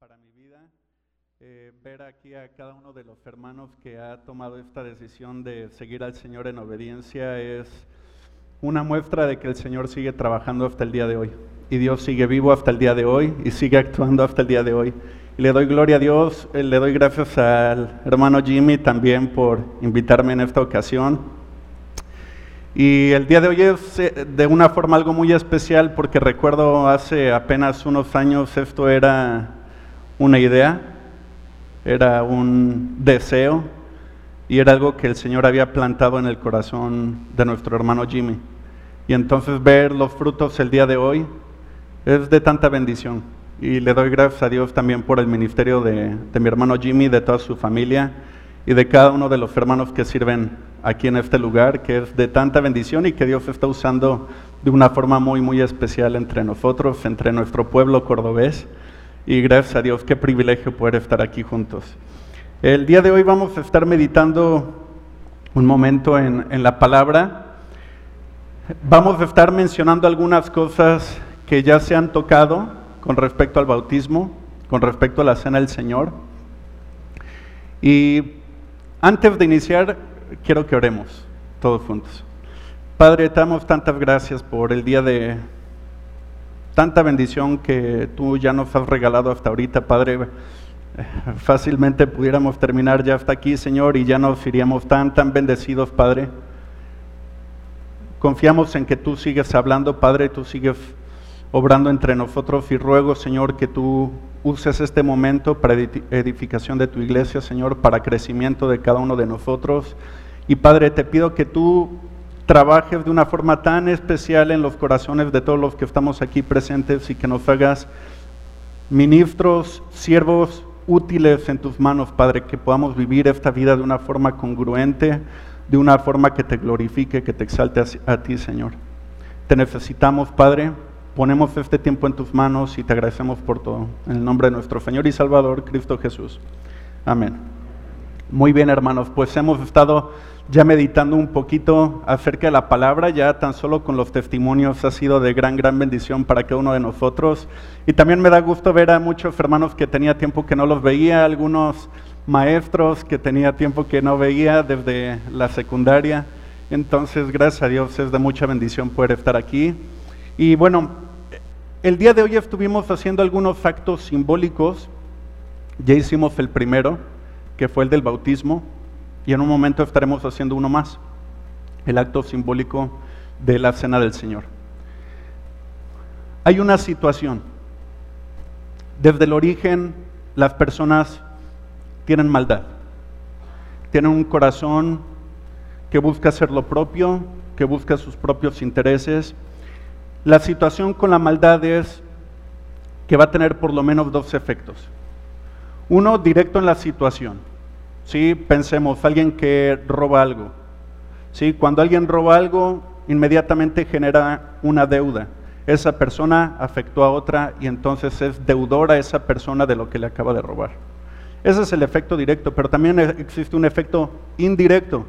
para mi vida eh, ver aquí a cada uno de los hermanos que ha tomado esta decisión de seguir al Señor en obediencia es una muestra de que el Señor sigue trabajando hasta el día de hoy. Y Dios sigue vivo hasta el día de hoy y sigue actuando hasta el día de hoy. Y le doy gloria a Dios, eh, le doy gracias al hermano Jimmy también por invitarme en esta ocasión. Y el día de hoy es eh, de una forma algo muy especial porque recuerdo hace apenas unos años esto era una idea, era un deseo y era algo que el Señor había plantado en el corazón de nuestro hermano Jimmy. Y entonces ver los frutos el día de hoy es de tanta bendición. Y le doy gracias a Dios también por el ministerio de, de mi hermano Jimmy, de toda su familia y de cada uno de los hermanos que sirven aquí en este lugar, que es de tanta bendición y que Dios está usando de una forma muy, muy especial entre nosotros, entre nuestro pueblo cordobés. Y gracias a Dios, qué privilegio poder estar aquí juntos. El día de hoy vamos a estar meditando un momento en, en la palabra. Vamos a estar mencionando algunas cosas que ya se han tocado con respecto al bautismo, con respecto a la cena del Señor. Y antes de iniciar, quiero que oremos todos juntos. Padre, te damos tantas gracias por el día de tanta bendición que tú ya nos has regalado hasta ahorita, Padre. Fácilmente pudiéramos terminar ya hasta aquí, Señor, y ya nos iríamos tan, tan bendecidos, Padre. Confiamos en que tú sigues hablando, Padre, tú sigues obrando entre nosotros y ruego, Señor, que tú uses este momento para edificación de tu iglesia, Señor, para crecimiento de cada uno de nosotros. Y Padre, te pido que tú trabajes de una forma tan especial en los corazones de todos los que estamos aquí presentes y que nos hagas ministros, siervos útiles en tus manos, Padre, que podamos vivir esta vida de una forma congruente, de una forma que te glorifique, que te exalte a, ti, Señor. Te necesitamos, Padre. Ponemos este tiempo en tus manos y te agradecemos por todo. En el nombre de nuestro Señor y Salvador, Cristo Jesús. Amén. Muy bien, hermanos, pues hemos estado ya meditando un poquito acerca de la palabra, ya tan solo con los testimonios ha sido de gran, gran bendición para cada uno de nosotros. Y también me da gusto ver a muchos hermanos que tenía tiempo que no los veía, algunos maestros que tenía tiempo que no veía desde la secundaria. Entonces, gracias a Dios es de mucha bendición poder estar aquí. Y bueno, el día de hoy estuvimos haciendo algunos actos simbólicos. Ya hicimos el primero, que fue el del bautismo, y en un momento estaremos haciendo uno más, el acto simbólico de la cena del Señor. Hay una situación. Desde el origen las personas tienen maldad, tienen un corazón que busca hacer lo propio, que busca sus propios intereses la situación con la maldad es que va a tener por lo menos dos efectos. Uno, directo en la situación. ¿sí? Pensemos, alguien que roba algo. ¿sí? Cuando alguien roba algo, inmediatamente genera una deuda. Esa persona afectó a otra y entonces es deudora esa persona de lo que le acaba de robar. Ese es el efecto directo, pero también existe un efecto indirecto.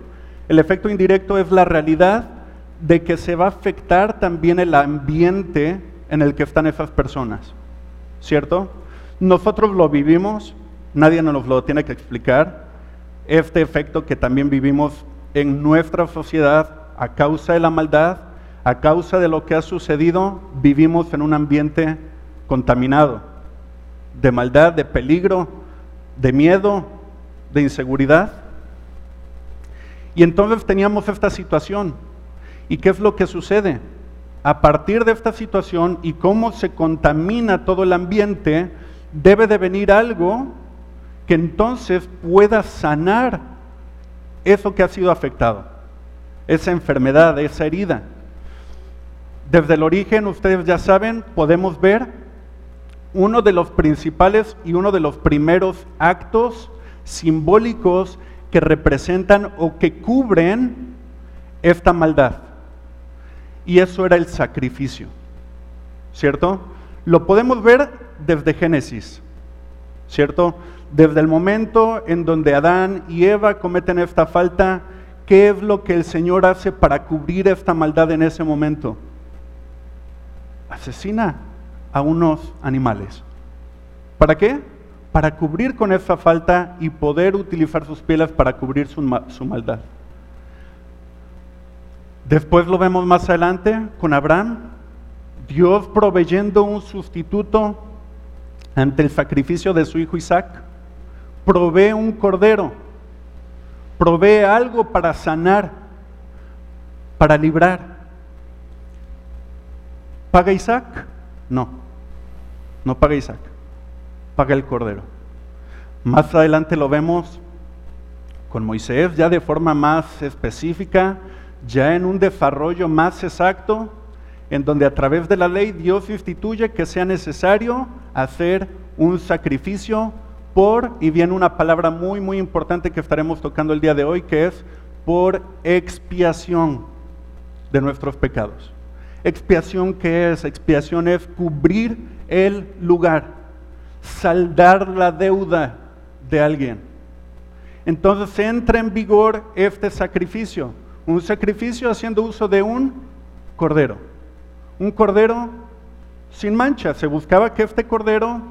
El efecto indirecto es la realidad de que se va a afectar también el ambiente en el que están esas personas, ¿cierto? Nosotros lo vivimos, nadie nos lo tiene que explicar, este efecto que también vivimos en nuestra sociedad a causa de la maldad, a causa de lo que ha sucedido, vivimos en un ambiente contaminado, de maldad, de peligro, de miedo, de inseguridad. Y entonces teníamos esta situación, ¿Y qué es lo que sucede? A partir de esta situación y cómo se contamina todo el ambiente, debe de venir algo que entonces pueda sanar eso que ha sido afectado, esa enfermedad, esa herida. Desde el origen, ustedes ya saben, podemos ver uno de los principales y uno de los primeros actos simbólicos que representan o que cubren esta maldad y eso era el sacrificio, ¿cierto? Lo podemos ver desde Génesis, ¿cierto? Desde el momento en donde Adán y Eva cometen esta falta, ¿qué es lo que el Señor hace para cubrir esta maldad en ese momento? Asesina a unos animales. ¿Para qué? para cubrir con esa falta y poder utilizar sus pieles para cubrir su, su maldad. Después lo vemos más adelante con Abraham, Dios proveyendo un sustituto ante el sacrificio de su hijo Isaac, provee un cordero, provee algo para sanar, para librar. ¿Paga Isaac? No, no paga Isaac, paga el cordero. Más adelante lo vemos con Moisés, ya de forma más específica, ya en un desarrollo más exacto, en donde a través de la ley Dios instituye que sea necesario hacer un sacrificio por, y viene una palabra muy, muy importante que estaremos tocando el día de hoy, que es por expiación de nuestros pecados. Expiación, ¿qué es? Expiación es cubrir el lugar, saldar la deuda de alguien. Entonces entra en vigor este sacrificio, un sacrificio haciendo uso de un cordero un cordero sin mancha. Se buscaba que este cordero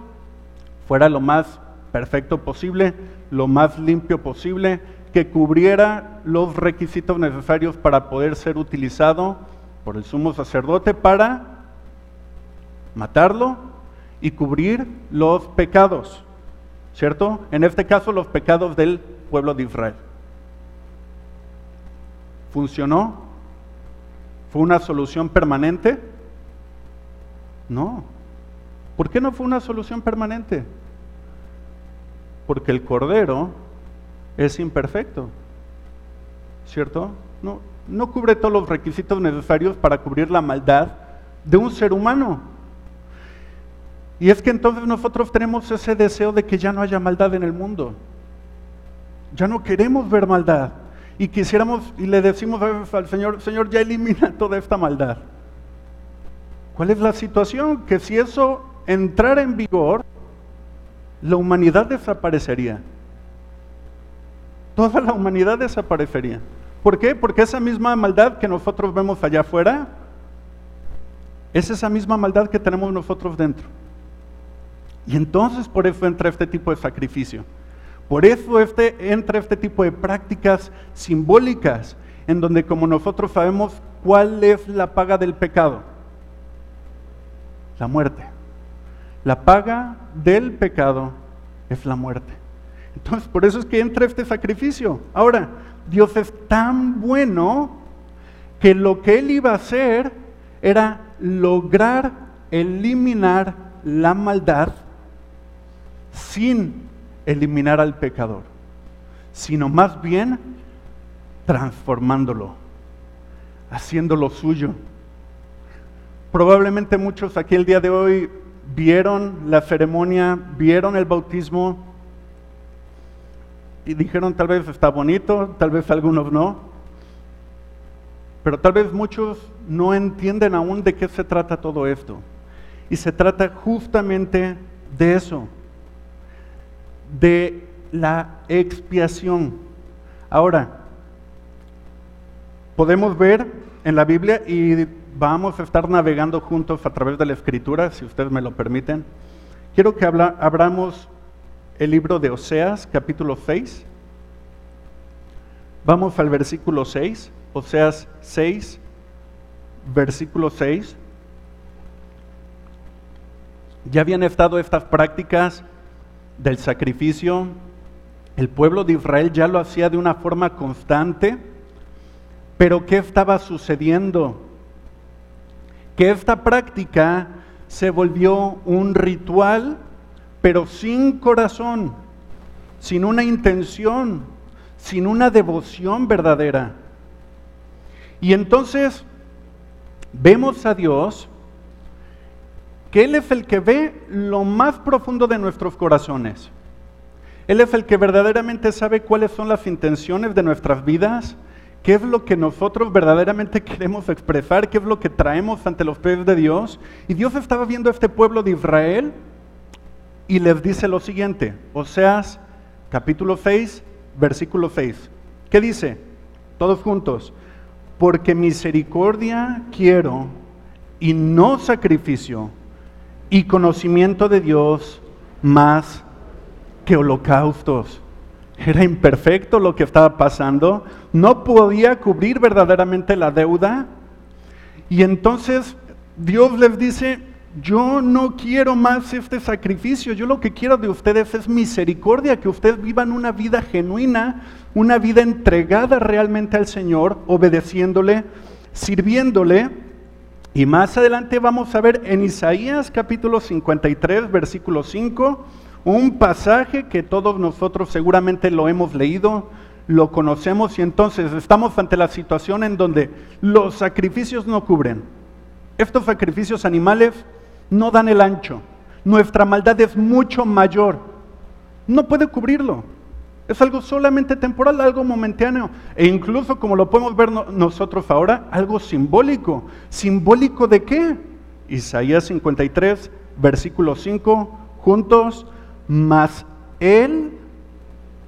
fuera lo más perfecto posible, lo más limpio posible, que cubriera los requisitos necesarios para poder ser utilizado por el sumo sacerdote para matarlo y cubrir los pecados, ¿cierto? En este caso los pecados del pueblo de Israel. ¿Funcionó? ¿Fue una solución permanente? No. ¿Por qué no fue una solución permanente? Porque el cordero es imperfecto, ¿cierto? No, no cubre todos los requisitos necesarios para cubrir la maldad de un ser humano. Y es que entonces nosotros tenemos ese deseo de que ya no haya maldad en el mundo. Ya no queremos ver maldad. Y quisiéramos, y le decimos al Señor, Señor, ya elimina toda esta maldad. ¿Cuál es la situación? Que si eso entrara en vigor, la humanidad desaparecería. Toda la humanidad desaparecería. ¿Por qué? Porque esa misma maldad que nosotros vemos allá afuera, es esa misma maldad que tenemos nosotros dentro. Y entonces por eso entra este tipo de sacrificio. Por eso este, entra este tipo de prácticas simbólicas, en donde como nosotros sabemos cuál es la paga del pecado la muerte. La paga del pecado es la muerte. Entonces, por eso es que entra este sacrificio. Ahora, Dios es tan bueno que lo que Él iba a hacer era lograr eliminar la maldad sin eliminar al pecador, sino más bien transformándolo, haciéndolo suyo. Probablemente muchos aquí el día de hoy vieron la ceremonia, vieron el bautismo y dijeron tal vez está bonito, tal vez algunos no, pero tal vez muchos no entienden aún de qué se trata todo esto. Y se trata justamente de eso, de la expiación. Ahora, podemos ver en la Biblia y vamos a estar navegando juntos a través de la escritura, si ustedes me lo permiten. Quiero que abramos el libro de Oseas, capítulo 6. Vamos al versículo 6, Oseas 6, versículo 6. Ya habían estado estas prácticas del sacrificio. El pueblo de Israel ya lo hacía de una forma constante. Pero ¿qué estaba sucediendo? Que esta práctica se volvió un ritual, pero sin corazón, sin una intención, sin una devoción verdadera. Y entonces vemos a Dios que Él es el que ve lo más profundo de nuestros corazones. Él es el que verdaderamente sabe cuáles son las intenciones de nuestras vidas, qué es lo que nosotros verdaderamente queremos expresar, qué es lo que traemos ante los pies de Dios. Y Dios estaba viendo a este pueblo de Israel y les dice lo siguiente, Oseas capítulo 6, versículo 6. ¿Qué dice? Todos juntos. Porque misericordia quiero y no sacrificio y conocimiento de Dios más que holocaustos. Era imperfecto lo que estaba pasando, no podía cubrir verdaderamente la deuda. Y entonces Dios les dice, yo no quiero más este sacrificio, yo lo que quiero de ustedes es misericordia, que ustedes vivan una vida genuina, una vida entregada realmente al Señor, obedeciéndole, sirviéndole. Y más adelante vamos a ver en Isaías capítulo 53, versículo 5, un pasaje que todos nosotros seguramente lo hemos leído, lo conocemos y entonces estamos ante la situación en donde los sacrificios no cubren. Estos sacrificios animales no dan el ancho. Nuestra maldad es mucho mayor. No puede cubrirlo. Es algo solamente temporal, algo momentáneo. E incluso, como lo podemos ver nosotros ahora, algo simbólico. ¿Simbólico de qué? Isaías 53, versículo 5, juntos, mas Él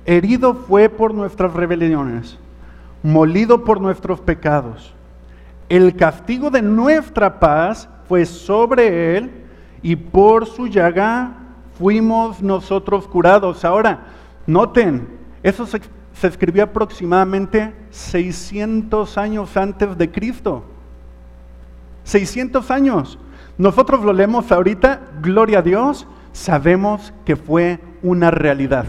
herido fue por nuestras rebeliones, molido por nuestros pecados. El castigo de nuestra paz fue sobre Él y por su llaga fuimos nosotros curados. Ahora, Noten, eso se, escribió aproximadamente 600 años antes de Cristo. 600 años. Nosotros lo leemos ahorita, gloria a Dios, sabemos que fue una realidad.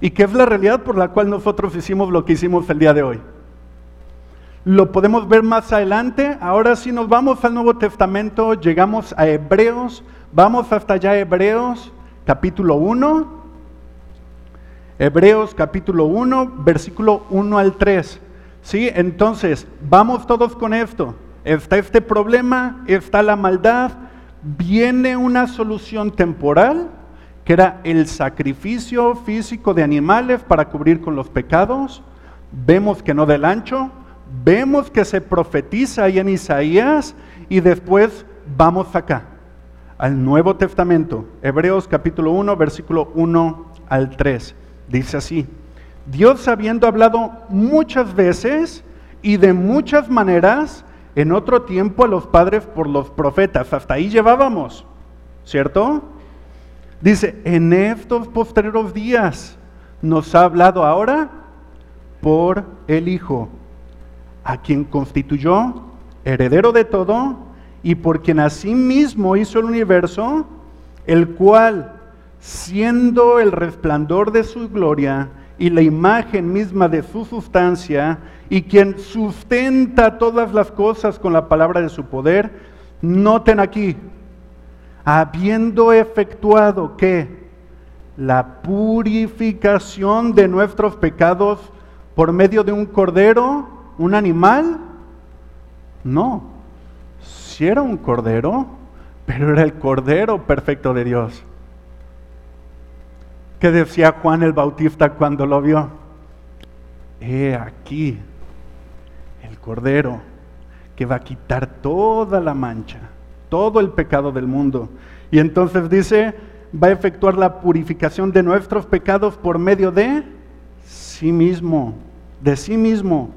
Y que es la realidad por la cual nosotros hicimos lo que hicimos el día de hoy. Lo podemos ver más adelante. Ahora sí nos vamos al Nuevo Testamento, llegamos a Hebreos, vamos hasta allá Hebreos, capítulo 1. Hebreos capítulo 1, versículo 1 al 3. ¿Sí? Entonces, vamos todos con esto. Está este problema, está la maldad, viene una solución temporal, que era el sacrificio físico de animales para cubrir con los pecados. Vemos que no del ancho, vemos que se profetiza ahí en Isaías y después vamos acá, al Nuevo Testamento, Hebreos capítulo 1, versículo 1 al 3. Dice así, Dios habiendo hablado muchas veces y de muchas maneras en otro tiempo a los padres por los profetas, hasta ahí llevábamos, ¿cierto? Dice, en estos posteriores días nos ha hablado ahora por el Hijo, a quien constituyó heredero de todo y por quien asimismo hizo el universo, el cual siendo el resplandor de su gloria y la imagen misma de su sustancia, y quien sustenta todas las cosas con la palabra de su poder, noten aquí, habiendo efectuado que la purificación de nuestros pecados por medio de un cordero, un animal, no, si era un cordero, pero era el cordero perfecto de Dios. ¿Qué decía Juan el Bautista cuando lo vio? He aquí el Cordero que va a quitar toda la mancha, todo el pecado del mundo. Y entonces dice, va a efectuar la purificación de nuestros pecados por medio de sí mismo, de sí mismo.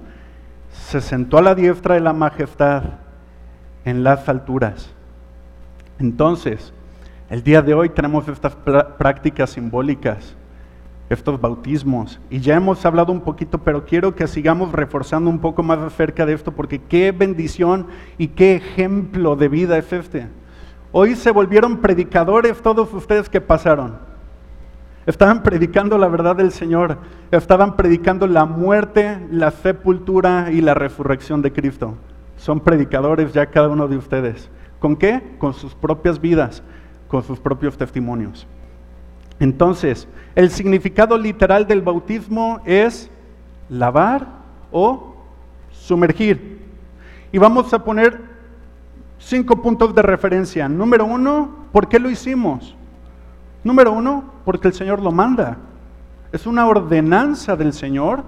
Se sentó a la diestra de la majestad en las alturas. Entonces, el día de hoy tenemos estas prácticas simbólicas, estos bautismos, y ya hemos hablado un poquito, pero quiero que sigamos reforzando un poco más acerca de esto, porque qué bendición y qué ejemplo de vida es este. Hoy se volvieron predicadores todos ustedes que pasaron. Estaban predicando la verdad del Señor, estaban predicando la muerte, la sepultura y la resurrección de Cristo. Son predicadores ya cada uno de ustedes. ¿Con qué? Con sus propias vidas con sus propios testimonios. Entonces, el significado literal del bautismo es lavar o sumergir. Y vamos a poner cinco puntos de referencia. Número uno, ¿por qué lo hicimos? Número uno, porque el Señor lo manda. Es una ordenanza del Señor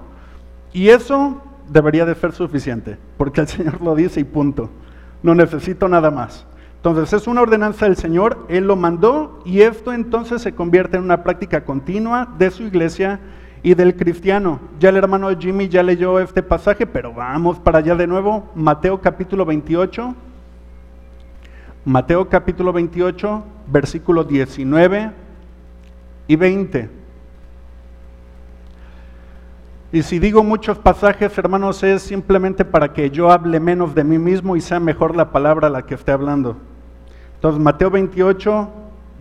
y eso debería de ser suficiente, porque el Señor lo dice y punto. No necesito nada más. Entonces es una ordenanza del Señor, Él lo mandó y esto entonces se convierte en una práctica continua de su iglesia y del cristiano. Ya el hermano Jimmy ya leyó este pasaje, pero vamos para allá de nuevo. Mateo capítulo 28. Mateo capítulo 28, versículos 19 y 20. Y si digo muchos pasajes, hermanos, es simplemente para que yo hable menos de mí mismo y sea mejor la palabra la que esté hablando. Entonces, Mateo 28,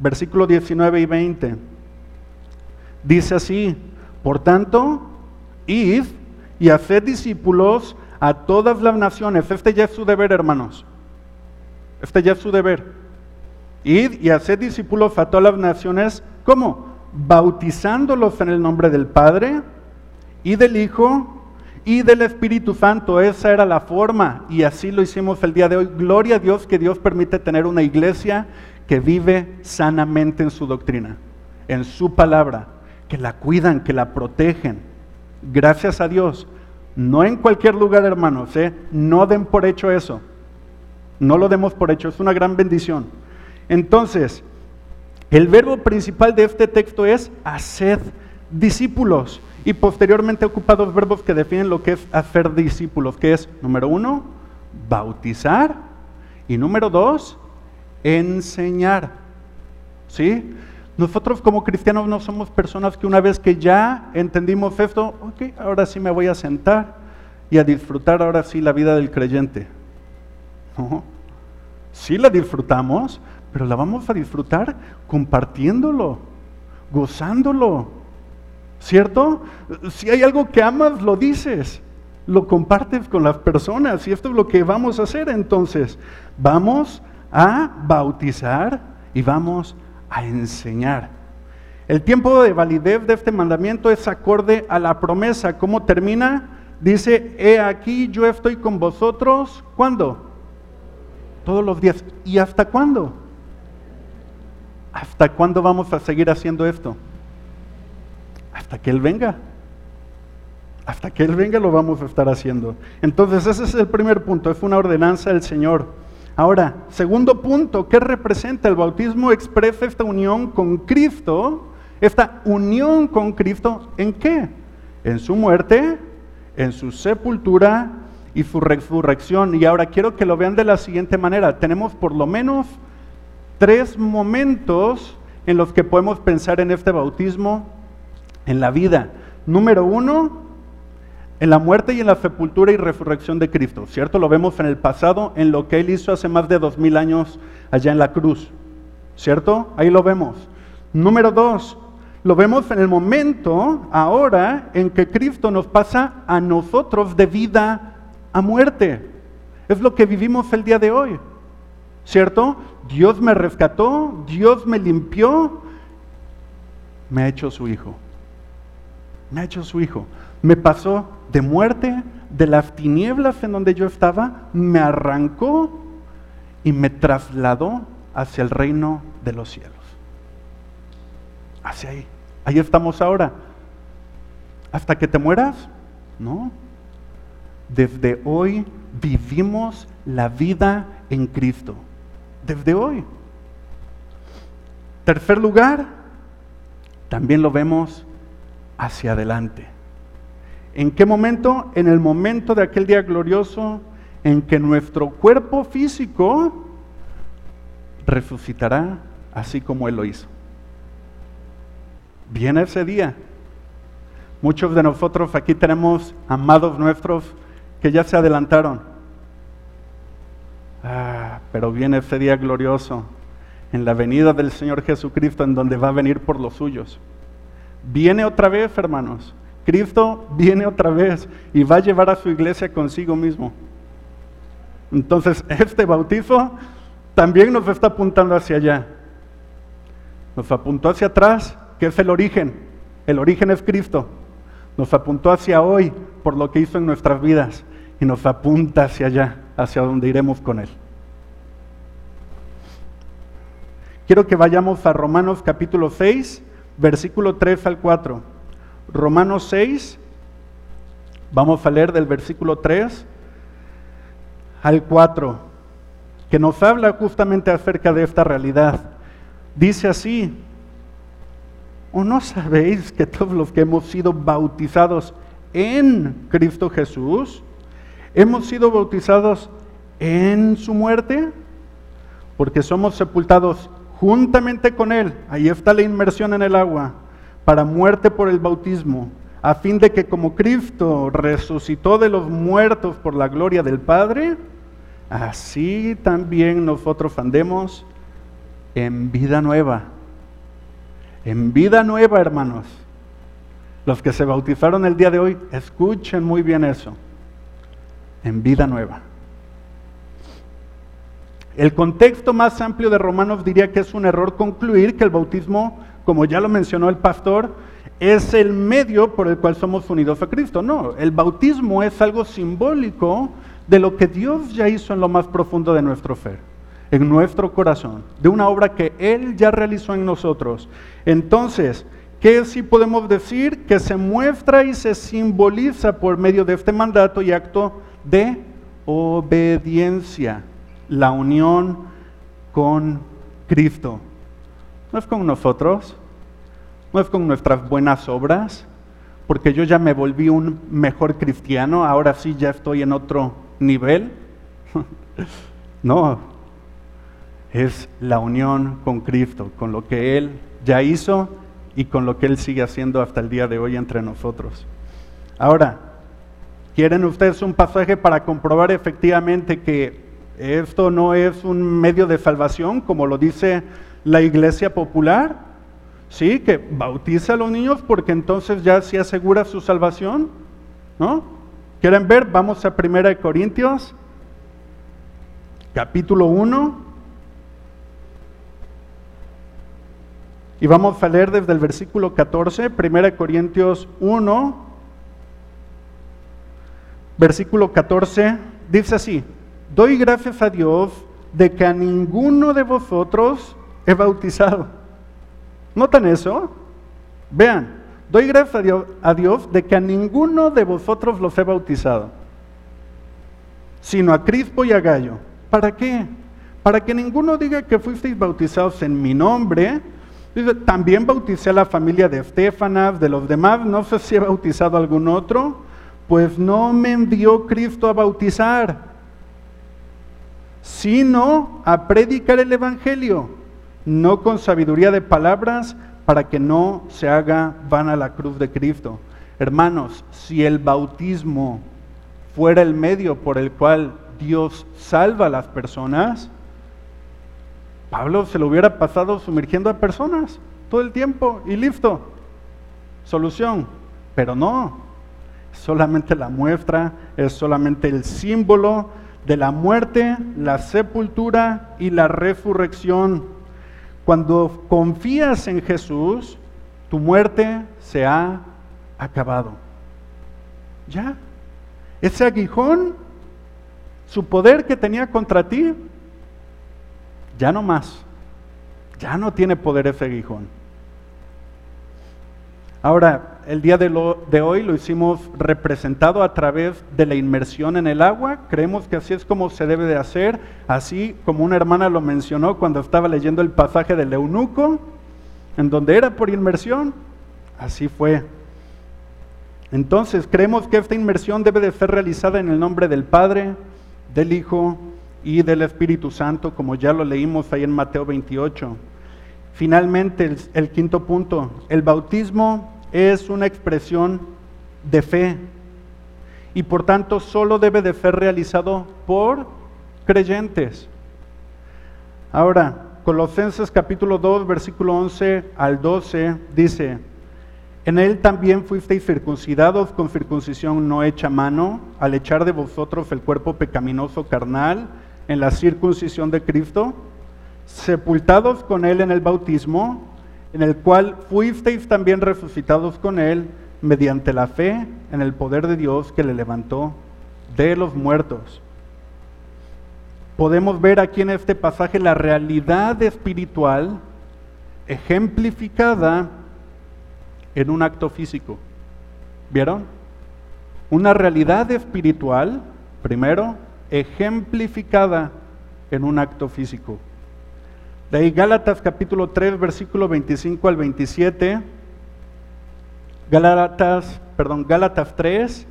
versículo 19 y 20, dice así, por tanto, id y haced discípulos a todas las naciones. Este ya es su deber, hermanos. Este ya es su deber. Id y haced discípulos a todas las naciones. ¿Cómo? Bautizándolos en el nombre del Padre y del Hijo y del Espíritu Santo. Esa era la forma y así lo hicimos el día de hoy. Gloria a Dios que Dios permite tener una iglesia que vive sanamente en su doctrina, en su palabra, que la cuidan, que la protegen. Gracias a Dios. No en cualquier lugar, hermanos, ¿eh? no den por hecho eso. No lo demos por hecho, es una gran bendición. Entonces, el verbo principal de este texto es hacer discípulos. Y posteriormente ocupa dos verbos que definen lo que es hacer discípulos, que es, número uno, bautizar y número dos, enseñar. ¿Sí? Nosotros como cristianos no somos personas que una vez que ya entendimos esto, ok, ahora sí me voy a sentar y a disfrutar ahora sí la vida del creyente. No, sí la disfrutamos, pero la vamos a disfrutar compartiéndolo, gozándolo ¿Cierto? Si hay algo que amas, lo dices, lo compartes con las personas y esto es lo que vamos a hacer entonces. Vamos a bautizar y vamos a enseñar. El tiempo de validez de este mandamiento es acorde a la promesa. ¿Cómo termina? Dice, he aquí yo estoy con vosotros. ¿Cuándo? Todos los días. ¿Y hasta cuándo? ¿Hasta cuándo vamos a seguir haciendo esto? Hasta que Él venga. Hasta que Él venga lo vamos a estar haciendo. Entonces ese es el primer punto, es una ordenanza del Señor. Ahora, segundo punto, ¿qué representa? El bautismo expresa esta unión con Cristo. Esta unión con Cristo, ¿en qué? En su muerte, en su sepultura y su resurrección. Y ahora quiero que lo vean de la siguiente manera. Tenemos por lo menos tres momentos en los que podemos pensar en este bautismo en la vida. Número uno, en la muerte y en la sepultura y resurrección de Cristo, ¿cierto? Lo vemos en el pasado, en lo que Él hizo hace más de dos mil años allá en la cruz, ¿cierto? Ahí lo vemos. Número dos, lo vemos en el momento ahora en que Cristo nos pasa a nosotros de vida a muerte. Es lo que vivimos el día de hoy, ¿cierto? Dios me rescató, Dios me limpió, me ha hecho su hijo me ha hecho su hijo. Me pasó de muerte, de las tinieblas en donde yo estaba, me arrancó y me trasladó hacia el reino de los cielos. Hacia ahí. Ahí estamos ahora. ¿Hasta que te mueras? No. Desde hoy vivimos la vida en Cristo. Desde hoy. Tercer lugar, también lo vemos hacia adelante. ¿En qué momento? En el momento de aquel día glorioso en que nuestro cuerpo físico resucitará así como Él lo hizo. Viene ese día. Muchos de nosotros aquí tenemos amados nuestros que ya se adelantaron. Ah, pero viene ese día glorioso en la venida del Señor Jesucristo en donde va a venir por los suyos. Viene otra vez, hermanos. Cristo viene otra vez y va a llevar a su iglesia consigo mismo. Entonces, este bautizo también nos está apuntando hacia allá. Nos apuntó hacia atrás, que es el origen. El origen es Cristo. Nos apuntó hacia hoy por lo que hizo en nuestras vidas y nos apunta hacia allá, hacia donde iremos con Él. Quiero que vayamos a Romanos capítulo 6 versículo 3 al 4. Romanos 6, vamos a leer del versículo 3 al 4, que nos habla justamente acerca de esta realidad. Dice así, ¿o no sabéis que todos los que hemos sido bautizados en Cristo Jesús, hemos sido bautizados en su muerte? Porque somos sepultados juntamente con Él, ahí está la inmersión en el agua, para muerte por el bautismo, a fin de que como Cristo resucitó de los muertos por la gloria del Padre, así también nosotros andemos en vida nueva. En vida nueva, hermanos. Los que se bautizaron el día de hoy, escuchen muy bien eso. En vida nueva. El contexto más amplio de Romanos diría que es un error concluir que el bautismo, como ya lo mencionó el pastor, es el medio por el cual somos unidos a Cristo. No, el bautismo es algo simbólico de lo que Dios ya hizo en lo más profundo de nuestro fe, en nuestro corazón, de una obra que Él ya realizó en nosotros. Entonces, ¿qué sí podemos decir? Que se muestra y se simboliza por medio de este mandato y acto de obediencia la unión con Cristo. No es con nosotros, no es con nuestras buenas obras, porque yo ya me volví un mejor cristiano, ahora sí ya estoy en otro nivel. no, es la unión con Cristo, con lo que Él ya hizo y con lo que Él sigue haciendo hasta el día de hoy entre nosotros. Ahora, ¿quieren ustedes un pasaje para comprobar efectivamente que esto no es un medio de salvación, como lo dice la iglesia popular. Sí, que bautiza a los niños porque entonces ya se asegura su salvación. ¿No? ¿Quieren ver? Vamos a 1 Corintios, capítulo 1. Y vamos a leer desde el versículo 14, 1 Corintios 1, versículo 14, dice así, doy gracias a Dios de que a ninguno de vosotros he bautizado. ¿Notan eso? Vean, doy gracias a Dios, de que a ninguno de vosotros los he bautizado, sino a Crispo y a Gallo. ¿Para qué? Para que ninguno diga que fuisteis bautizados en mi nombre. También bauticé a la familia de Estefanas, de los demás, no sé si he bautizado a algún otro, pues no me envió Cristo a bautizar sino a predicar el Evangelio, no con sabiduría de palabras, para que no se haga vana la cruz de Cristo. Hermanos, si el bautismo fuera el medio por el cual Dios salva a las personas, Pablo se lo hubiera pasado sumergiendo a personas todo el tiempo y listo. Solución. Pero no, solamente la muestra, es solamente el símbolo de la muerte, la sepultura y la resurrección. Cuando confías en Jesús, tu muerte se ha acabado. Ya. Ese aguijón, su poder que tenía contra ti, ya no más. Ya no tiene poder ese aguijón. Ahora, el día de, hoy lo hicimos representado a través de la inmersión en el agua. Creemos que así es como se debe de hacer, así como una hermana lo mencionó cuando estaba leyendo el pasaje del eunuco, en donde era por inmersión. Así fue. Entonces, creemos que esta inmersión debe de ser realizada en el nombre del Padre, del Hijo y del Espíritu Santo, como ya lo leímos ahí en Mateo 28. Finalmente, el, el quinto punto, el bautismo es una expresión de fe y por tanto solo debe de ser realizado por creyentes. Ahora, Colosenses capítulo 2, versículo 11 al 12 dice, en él también fuisteis circuncidados con circuncisión no hecha mano, al echar de vosotros el cuerpo pecaminoso carnal en la circuncisión de Cristo, sepultados con él en el bautismo, en el cual fuisteis también resucitados con Él mediante la fe en el poder de Dios que le levantó de los muertos. Podemos ver aquí en este pasaje la realidad espiritual ejemplificada en un acto físico. ¿Vieron? Una realidad espiritual, primero, ejemplificada en un acto físico. De ahí Gálatas capítulo 3, versículo 25 al 27. Gálatas, perdón, Gálatas 3,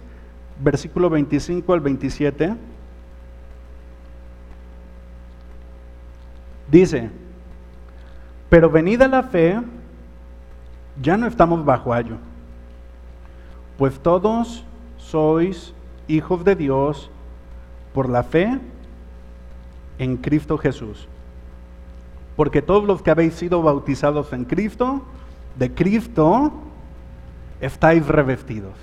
versículo 25 al 27. Dice, pero venida la fe, ya no estamos bajo ayo. pues todos sois hijos de Dios por la fe en Cristo Jesús. Porque todos los que habéis sido bautizados en Cristo, de Cristo estáis revestidos.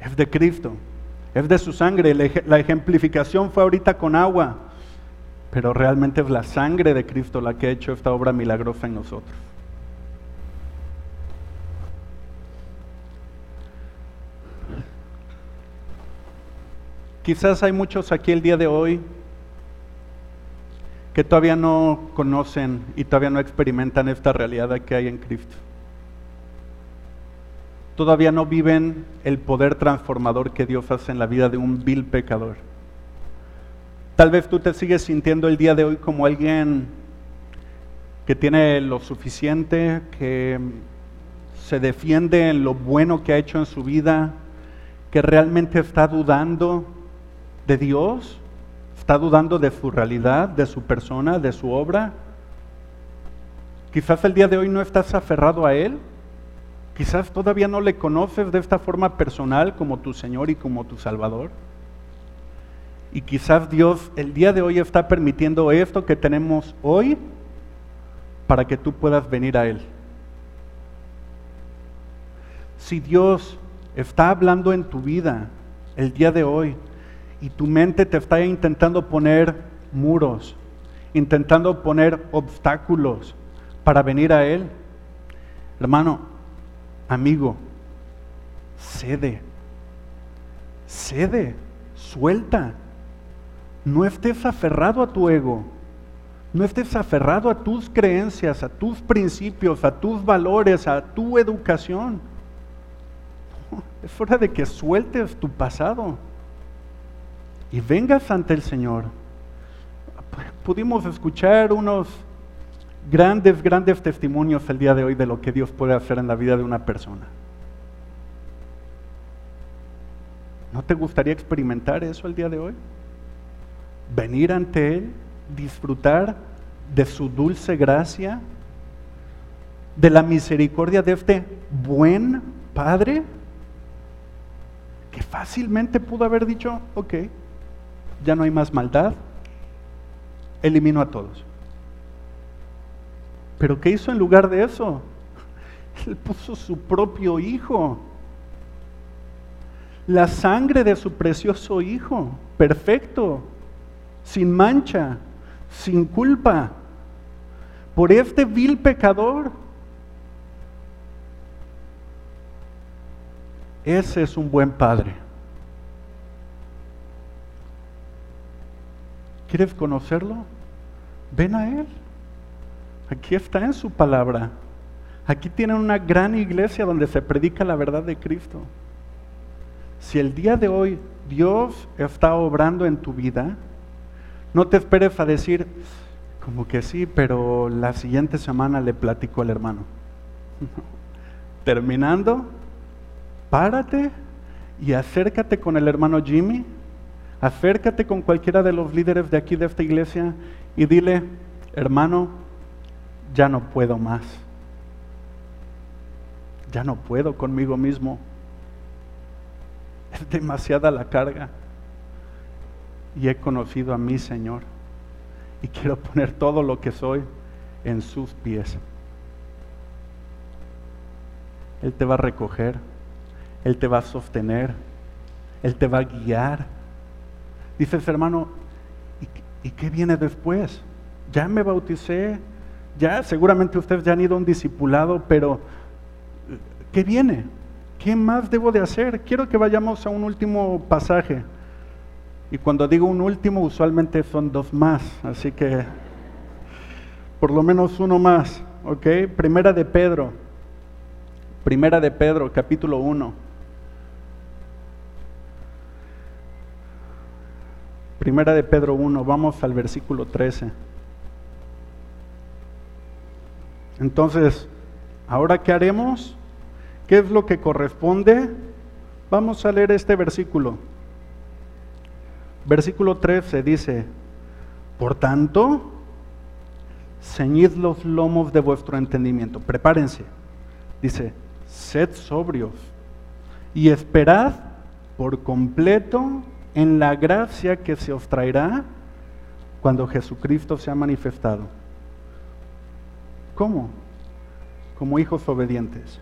Es de Cristo, es de su sangre. La ejemplificación fue ahorita con agua, pero realmente es la sangre de Cristo la que ha hecho esta obra milagrosa en nosotros. Quizás hay muchos aquí el día de hoy que todavía no conocen y todavía no experimentan esta realidad que hay en Cristo. Todavía no viven el poder transformador que Dios hace en la vida de un vil pecador. Tal vez tú te sigues sintiendo el día de hoy como alguien que tiene lo suficiente, que se defiende en lo bueno que ha hecho en su vida, que realmente está dudando de Dios? ¿Está dudando de su realidad, de su persona, de su obra? Quizás el día de hoy no estás aferrado a Él. Quizás todavía no le conoces de esta forma personal como tu Señor y como tu Salvador. Y quizás Dios el día de hoy está permitiendo esto que tenemos hoy para que tú puedas venir a Él. Si Dios está hablando en tu vida el día de hoy, y tu mente te está intentando poner muros, intentando poner obstáculos para venir a Él, hermano, amigo, cede, cede, suelta. No estés aferrado a tu ego. No estés aferrado a tus creencias, a tus principios, a tus valores, a tu educación. Es hora de que sueltes tu pasado y vengas ante el Señor. Pudimos escuchar unos grandes, grandes testimonios el día de hoy de lo que Dios puede hacer en la vida de una persona. ¿No te gustaría experimentar eso el día de hoy? Venir ante Él, disfrutar de su dulce gracia, de la misericordia de este buen Padre, que fácilmente pudo haber dicho, ok, ya no hay más maldad, eliminó a todos. Pero ¿qué hizo en lugar de eso? Él puso su propio hijo. La sangre de su precioso hijo, perfecto, sin mancha, sin culpa, por este vil pecador. Ese es un buen padre. ¿Quieres conocerlo? Ven a Él. Aquí está en su palabra. Aquí tienen una gran iglesia donde se predica la verdad de Cristo. Si el día de hoy Dios está obrando en tu vida, no te esperes a decir, como que sí, pero la siguiente semana le platico al hermano. Terminando, párate y acércate con el hermano Jimmy acércate con cualquiera de los líderes de aquí de esta iglesia y dile, hermano, ya no puedo más. Ya no puedo conmigo mismo. Es demasiada la carga. Y he conocido a mi Señor. Y quiero poner todo lo que soy en sus pies. Él te va a recoger. Él te va a sostener. Él te va a guiar Dices, hermano, ¿y, qué viene después? Ya me bauticé, ya seguramente ustedes ya han ido a un discipulado, pero ¿qué viene? ¿Qué más debo de hacer? Quiero que vayamos a un último pasaje. Y cuando digo un último, usualmente son dos más, así que por lo menos uno más, ¿ok? Primera de Pedro, Primera de Pedro, capítulo 1. Primera de Pedro 1, vamos al versículo 13. Entonces, ¿ahora qué haremos? ¿Qué es lo que corresponde? Vamos a leer este versículo. Versículo 13 dice, por tanto, ceñid los lomos de vuestro entendimiento, prepárense. Dice, sed sobrios y esperad por completo en la gracia que se os traerá cuando Jesucristo se ha manifestado. ¿Cómo? Como hijos obedientes.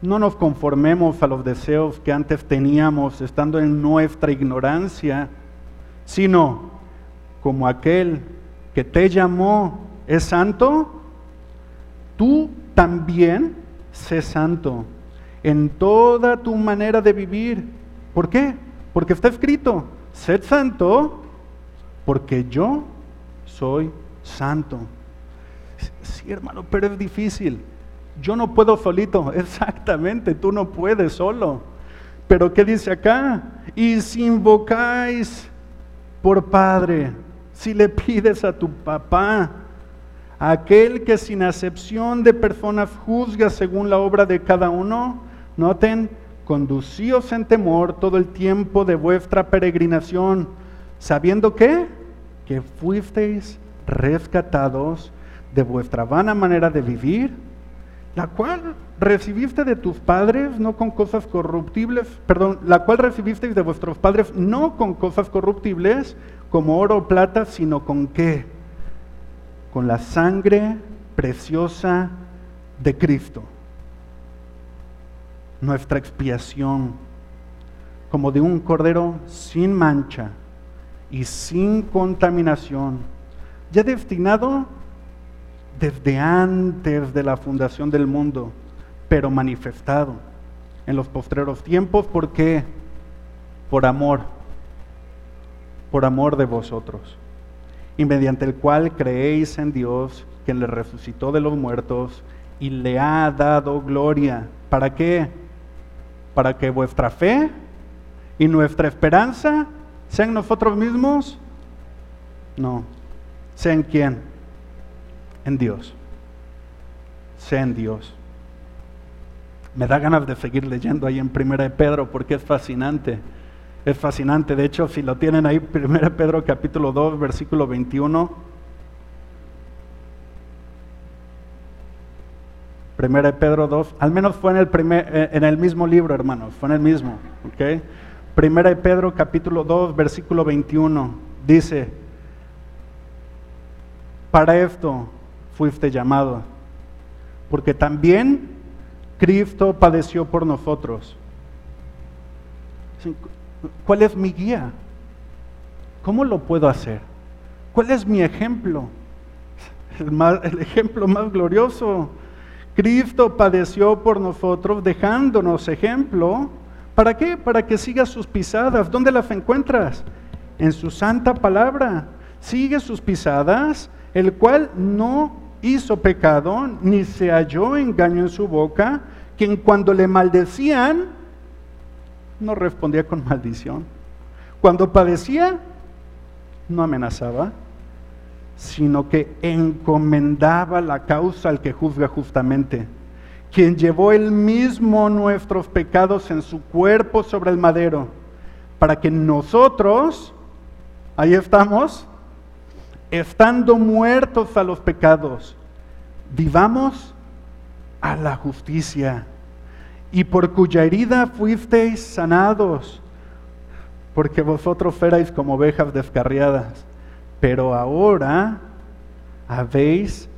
No nos conformemos a los deseos que antes teníamos estando en nuestra ignorancia, sino como aquel que te llamó es santo, tú también sé santo en toda tu manera de vivir. ¿Por qué? Porque está escrito, sed santo porque yo soy santo. Sí, hermano, pero es difícil. Yo no puedo solito, exactamente, tú no puedes solo. Pero ¿qué dice acá? Y si invocáis por Padre, si le pides a tu papá, aquel que sin acepción de personas juzga según la obra de cada uno, noten, conducíos en temor todo el tiempo de vuestra peregrinación, sabiendo que, que fuisteis rescatados de vuestra vana manera de vivir, la cual recibiste de tus padres no con cosas corruptibles, perdón, la cual recibisteis de vuestros padres no con cosas corruptibles como oro o plata, sino con qué? Con la sangre preciosa de Cristo. Nuestra expiación, como de un cordero sin mancha y sin contaminación, ya destinado desde antes de la fundación del mundo, pero manifestado en los postreros tiempos, ¿por qué? Por amor, por amor de vosotros, y mediante el cual creéis en Dios, quien le resucitó de los muertos y le ha dado gloria. ¿Para qué? Para que vuestra fe y nuestra esperanza sean nosotros mismos. No, sean quién? en Dios. Sé en Dios. Me da ganas de seguir leyendo ahí en Primera de Pedro porque es fascinante. Es fascinante. De hecho, si lo tienen ahí, Primera de Pedro capítulo 2, versículo 21. Primera de Pedro 2, al menos fue en el, primer, eh, en el mismo libro, hermanos, fue en el mismo. ¿okay? Primera de Pedro capítulo 2, versículo 21, dice, para esto fuiste llamado, porque también Cristo padeció por nosotros. ¿Cuál es mi guía? ¿Cómo lo puedo hacer? ¿Cuál es mi ejemplo? El, el, ejemplo más glorioso. Cristo padeció por nosotros dejándonos ejemplo. ¿Para qué? Para que sigas sus pisadas. ¿Dónde las encuentras? En su santa palabra. Sigue sus pisadas, el cual no hizo pecado, ni se halló engaño en su boca, quien cuando le maldecían, no respondía con maldición. Cuando padecía, no amenazaba, sino que encomendaba la causa al que juzga justamente, quien llevó él mismo nuestros pecados en su cuerpo sobre el madero, para que nosotros, ahí estamos, estando muertos a los pecados, vivamos a la justicia, y por cuya herida fuisteis sanados, porque vosotros erais como ovejas descarriadas, pero ahora habéis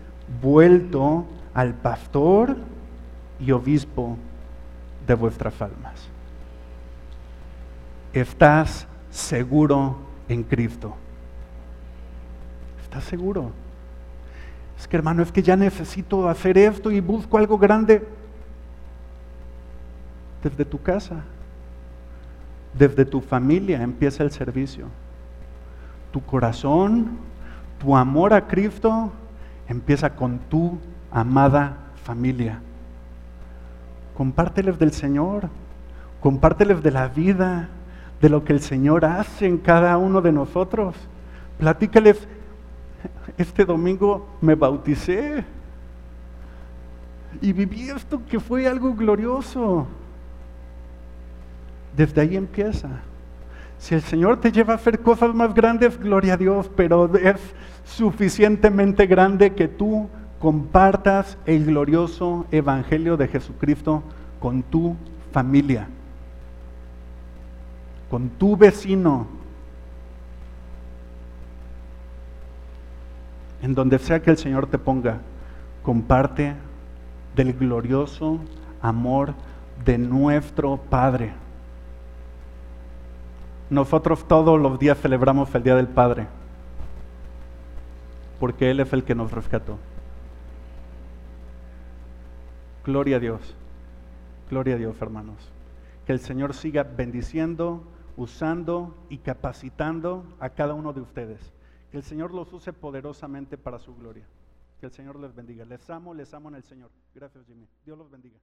vuelto al pastor y obispo de vuestras almas. Estás seguro en Cristo. ¿Estás seguro? Es que hermano, es que ya necesito hacer esto y busco algo grande desde tu casa, desde tu familia empieza el servicio. Tu corazón, tu amor a Cristo empieza con tu amada familia. Compárteles del Señor, compárteles de la vida, de lo que el Señor hace en cada uno de nosotros. Platícales este domingo me bauticé y viví esto que fue algo glorioso. Desde ahí empieza. Si el Señor te lleva a hacer cosas más grandes, gloria a Dios, pero es suficientemente grande que tú compartas el glorioso evangelio de Jesucristo con tu familia, con tu vecino, en donde sea que el Señor te ponga, comparte del glorioso amor de nuestro Padre. Nosotros todos los días celebramos el Día del Padre, porque Él es el que nos rescató. Gloria a Dios, gloria a Dios, hermanos. Que el Señor siga bendiciendo, usando y capacitando a cada uno de ustedes. Que el Señor los use poderosamente para su gloria. Que el Señor les bendiga. Les amo, les amo en el Señor. Gracias, Jimmy. Dios los bendiga.